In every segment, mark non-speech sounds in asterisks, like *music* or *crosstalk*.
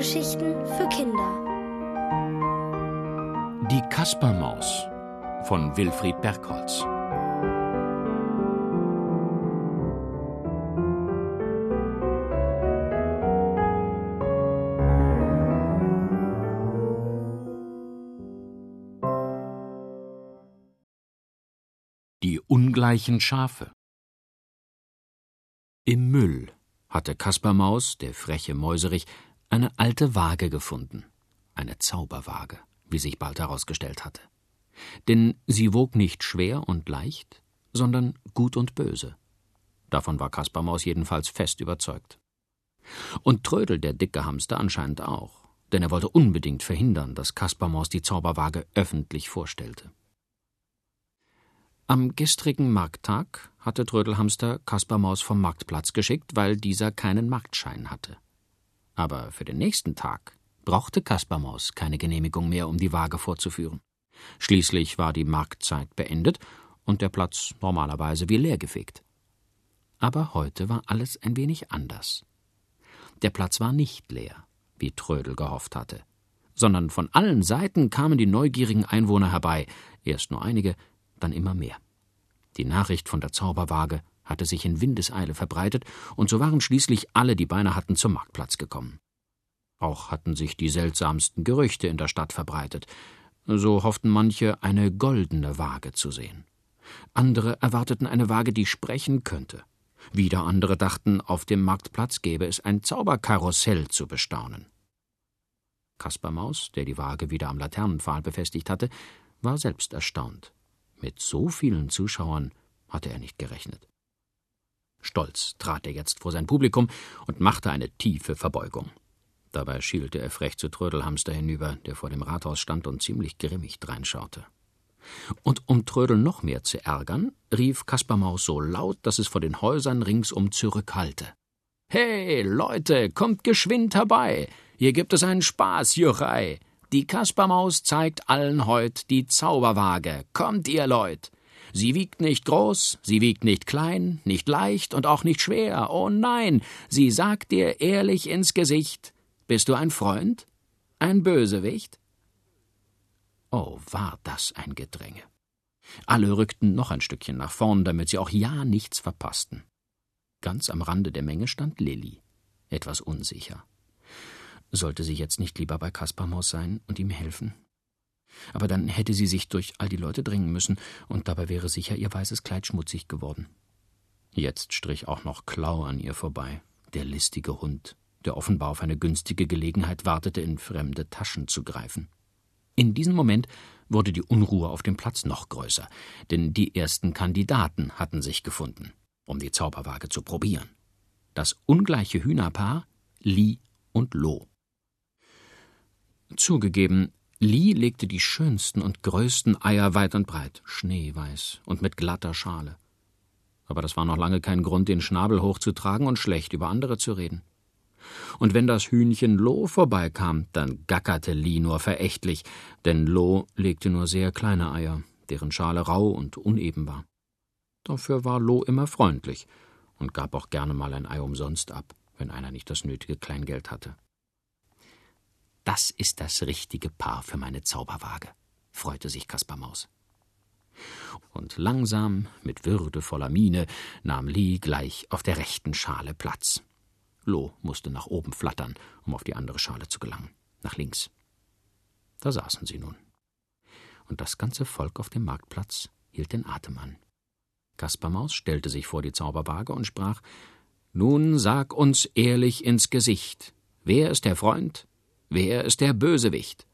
Hörgeschichten für Kinder. Die Kaspermaus von Wilfried Bergholz. Die ungleichen Schafe. Im Müll hatte Kaspermaus, der freche Mäuserich, eine alte Waage gefunden. Eine Zauberwaage, wie sich bald herausgestellt hatte. Denn sie wog nicht schwer und leicht, sondern gut und böse. Davon war Kaspermaus jedenfalls fest überzeugt. Und Trödel, der dicke Hamster, anscheinend auch, denn er wollte unbedingt verhindern, dass Kaspermaus die Zauberwaage öffentlich vorstellte. Am gestrigen Markttag hatte Trödelhamster Kaspermaus vom Marktplatz geschickt, weil dieser keinen Marktschein hatte. Aber für den nächsten Tag brauchte Kaspermaus keine Genehmigung mehr, um die Waage vorzuführen. Schließlich war die Marktzeit beendet und der Platz normalerweise wie leergefegt. Aber heute war alles ein wenig anders. Der Platz war nicht leer, wie Trödel gehofft hatte, sondern von allen Seiten kamen die neugierigen Einwohner herbei, erst nur einige, dann immer mehr. Die Nachricht von der Zauberwaage hatte sich in Windeseile verbreitet, und so waren schließlich alle, die Beine hatten, zum Marktplatz gekommen. Auch hatten sich die seltsamsten Gerüchte in der Stadt verbreitet. So hofften manche, eine goldene Waage zu sehen. Andere erwarteten eine Waage, die sprechen könnte. Wieder andere dachten, auf dem Marktplatz gäbe es ein Zauberkarussell zu bestaunen. Kaspar Maus, der die Waage wieder am Laternenpfahl befestigt hatte, war selbst erstaunt. Mit so vielen Zuschauern hatte er nicht gerechnet. Stolz trat er jetzt vor sein Publikum und machte eine tiefe Verbeugung. Dabei schielte er frech zu Trödelhamster hinüber, der vor dem Rathaus stand und ziemlich grimmig dreinschaute. Und um Trödel noch mehr zu ärgern, rief Kaspermaus so laut, dass es vor den Häusern ringsum zurückhallte. Hey, Leute, kommt geschwind herbei! Hier gibt es einen Spaß, Juchei! Die Kaspermaus zeigt allen heut die Zauberwaage. Kommt ihr, Leut! Sie wiegt nicht groß, sie wiegt nicht klein, nicht leicht und auch nicht schwer. Oh nein, sie sagt dir ehrlich ins Gesicht: Bist du ein Freund? Ein Bösewicht? Oh, war das ein Gedränge. Alle rückten noch ein Stückchen nach vorn, damit sie auch ja nichts verpassten. Ganz am Rande der Menge stand Lilli, etwas unsicher. Sollte sie jetzt nicht lieber bei Kaspermaus sein und ihm helfen? Aber dann hätte sie sich durch all die Leute dringen müssen, und dabei wäre sicher ihr weißes Kleid schmutzig geworden. Jetzt strich auch noch Klau an ihr vorbei, der listige Hund, der offenbar auf eine günstige Gelegenheit wartete, in fremde Taschen zu greifen. In diesem Moment wurde die Unruhe auf dem Platz noch größer, denn die ersten Kandidaten hatten sich gefunden, um die Zauberwaage zu probieren. Das ungleiche Hühnerpaar Li und Lo. Zugegeben, Lee legte die schönsten und größten Eier weit und breit, schneeweiß und mit glatter Schale. Aber das war noch lange kein Grund, den Schnabel hochzutragen und schlecht über andere zu reden. Und wenn das Hühnchen Lo vorbeikam, dann gackerte Lee nur verächtlich, denn Lo legte nur sehr kleine Eier, deren Schale rau und uneben war. Dafür war Lo immer freundlich und gab auch gerne mal ein Ei umsonst ab, wenn einer nicht das nötige Kleingeld hatte. Das ist das richtige Paar für meine Zauberwaage, freute sich Kaspar Maus. Und langsam, mit würdevoller Miene, nahm Lee gleich auf der rechten Schale Platz. Lo musste nach oben flattern, um auf die andere Schale zu gelangen, nach links. Da saßen sie nun. Und das ganze Volk auf dem Marktplatz hielt den Atem an. Kaspar Maus stellte sich vor die Zauberwaage und sprach: Nun sag uns ehrlich ins Gesicht, wer ist der Freund Wer ist der Bösewicht?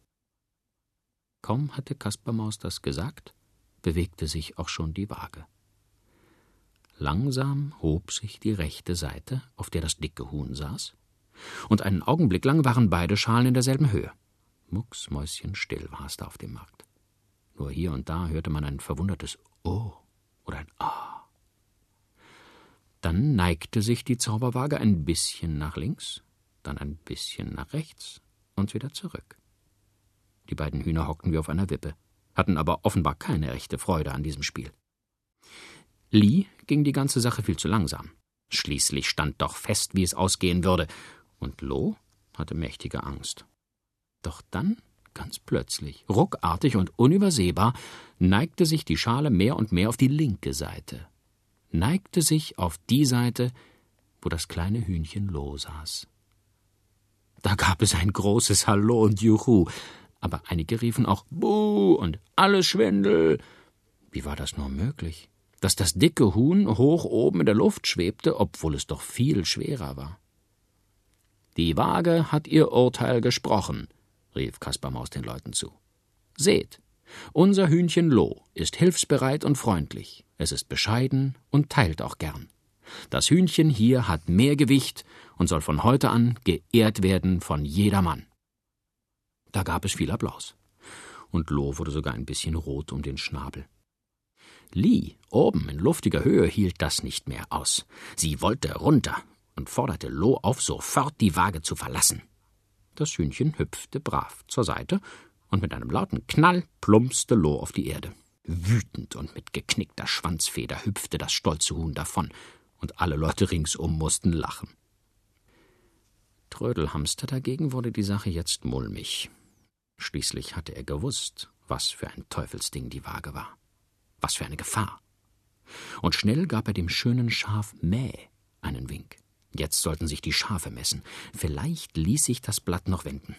Kaum hatte Kaspermaus das gesagt, bewegte sich auch schon die Waage. Langsam hob sich die rechte Seite, auf der das dicke Huhn saß, und einen Augenblick lang waren beide Schalen in derselben Höhe. Mucksmäuschenstill war es da auf dem Markt. Nur hier und da hörte man ein verwundertes Oh oder ein Ah. Dann neigte sich die Zauberwaage ein bisschen nach links, dann ein bisschen nach rechts, und wieder zurück. Die beiden Hühner hockten wie auf einer Wippe, hatten aber offenbar keine rechte Freude an diesem Spiel. Lee ging die ganze Sache viel zu langsam. Schließlich stand doch fest, wie es ausgehen würde. Und Lo hatte mächtige Angst. Doch dann, ganz plötzlich, ruckartig und unübersehbar, neigte sich die Schale mehr und mehr auf die linke Seite, neigte sich auf die Seite, wo das kleine Hühnchen Lo saß. Da gab es ein großes Hallo und Juhu, aber einige riefen auch Buh und alles Schwindel. Wie war das nur möglich? Dass das dicke Huhn hoch oben in der Luft schwebte, obwohl es doch viel schwerer war. Die Waage hat ihr Urteil gesprochen, rief Kaspar Maus den Leuten zu. Seht, unser Hühnchen Lo ist hilfsbereit und freundlich, es ist bescheiden und teilt auch gern. Das Hühnchen hier hat mehr Gewicht und soll von heute an geehrt werden von jedermann. Da gab es viel Applaus. Und Lo wurde sogar ein bisschen rot um den Schnabel. Lee, oben in luftiger Höhe, hielt das nicht mehr aus. Sie wollte runter und forderte Lo auf, sofort die Waage zu verlassen. Das Hühnchen hüpfte brav zur Seite, und mit einem lauten Knall plumpste Lo auf die Erde. Wütend und mit geknickter Schwanzfeder hüpfte das stolze Huhn davon, und alle Leute ringsum mussten lachen. Trödelhamster dagegen wurde die Sache jetzt mulmig. Schließlich hatte er gewusst, was für ein Teufelsding die Waage war. Was für eine Gefahr. Und schnell gab er dem schönen Schaf Mäh einen Wink. Jetzt sollten sich die Schafe messen. Vielleicht ließ sich das Blatt noch wenden.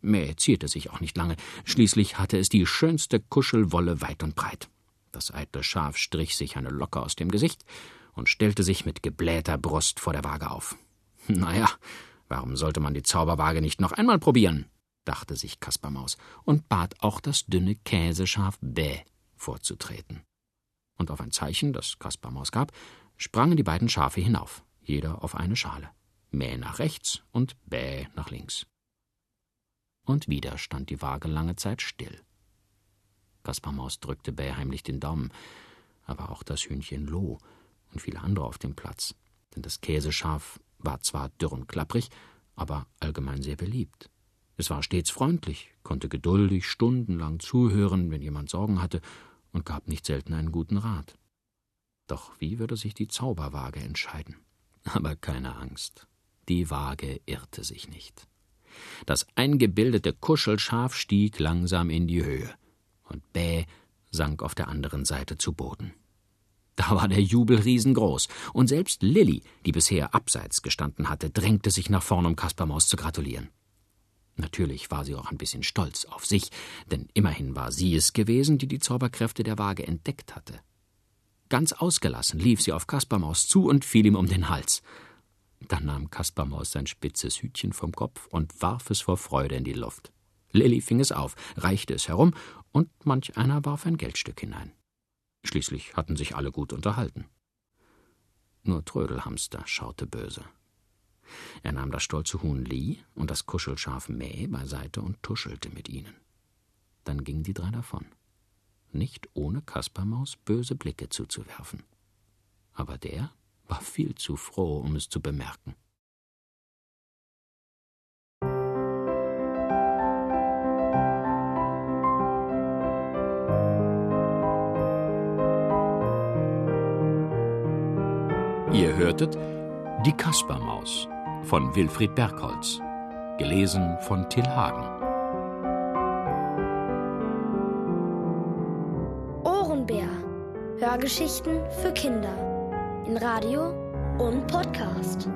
Mäh zierte sich auch nicht lange. Schließlich hatte es die schönste Kuschelwolle weit und breit. Das eitle Schaf strich sich eine Locke aus dem Gesicht und stellte sich mit geblähter Brust vor der Waage auf. *laughs* Naja, warum sollte man die Zauberwaage nicht noch einmal probieren? dachte sich Kaspar Maus und bat auch das dünne Käseschaf Bäh vorzutreten. Und auf ein Zeichen, das Kaspar Maus gab, sprangen die beiden Schafe hinauf, jeder auf eine Schale. Mäh nach rechts und Bäh nach links. Und wieder stand die Waage lange Zeit still. Kaspar Maus drückte Bäh heimlich den Daumen, aber auch das Hühnchen Loh und viele andere auf dem Platz, denn das Käseschaf war zwar dürr und klapprig, aber allgemein sehr beliebt. Es war stets freundlich, konnte geduldig stundenlang zuhören, wenn jemand Sorgen hatte, und gab nicht selten einen guten Rat. Doch wie würde sich die Zauberwaage entscheiden? *laughs* Aber keine Angst. Die Waage irrte sich nicht. Das eingebildete Kuschelschaf stieg langsam in die Höhe, und Bäh sank auf der anderen Seite zu Boden. Da war der Jubel riesengroß, und selbst Lilli, die bisher abseits gestanden hatte, drängte sich nach vorn, um Kaspermaus zu gratulieren. Natürlich war sie auch ein bisschen stolz auf sich, denn immerhin war sie es gewesen, die die Zauberkräfte der Waage entdeckt hatte. Ganz ausgelassen lief sie auf Kaspermaus zu und fiel ihm um den Hals. Dann nahm Kaspermaus sein spitzes Hütchen vom Kopf und warf es vor Freude in die Luft. Lilli fing es auf, reichte es herum, und manch einer warf ein Geldstück hinein. Schließlich hatten sich alle gut unterhalten. Nur Trödelhamster schaute böse. Er nahm das stolze Huhn Lee und das Kuschelschaf Mäh beiseite und tuschelte mit ihnen. Dann gingen die drei davon, nicht ohne Kaspermaus böse Blicke zuzuwerfen. Aber der war viel zu froh, um es zu bemerken. Ihr hörtet Die Kaspermaus von Wilfried Bergholz. Gelesen von Till Hagen. Ohrenbär. Hörgeschichten für Kinder. In Radio und Podcast.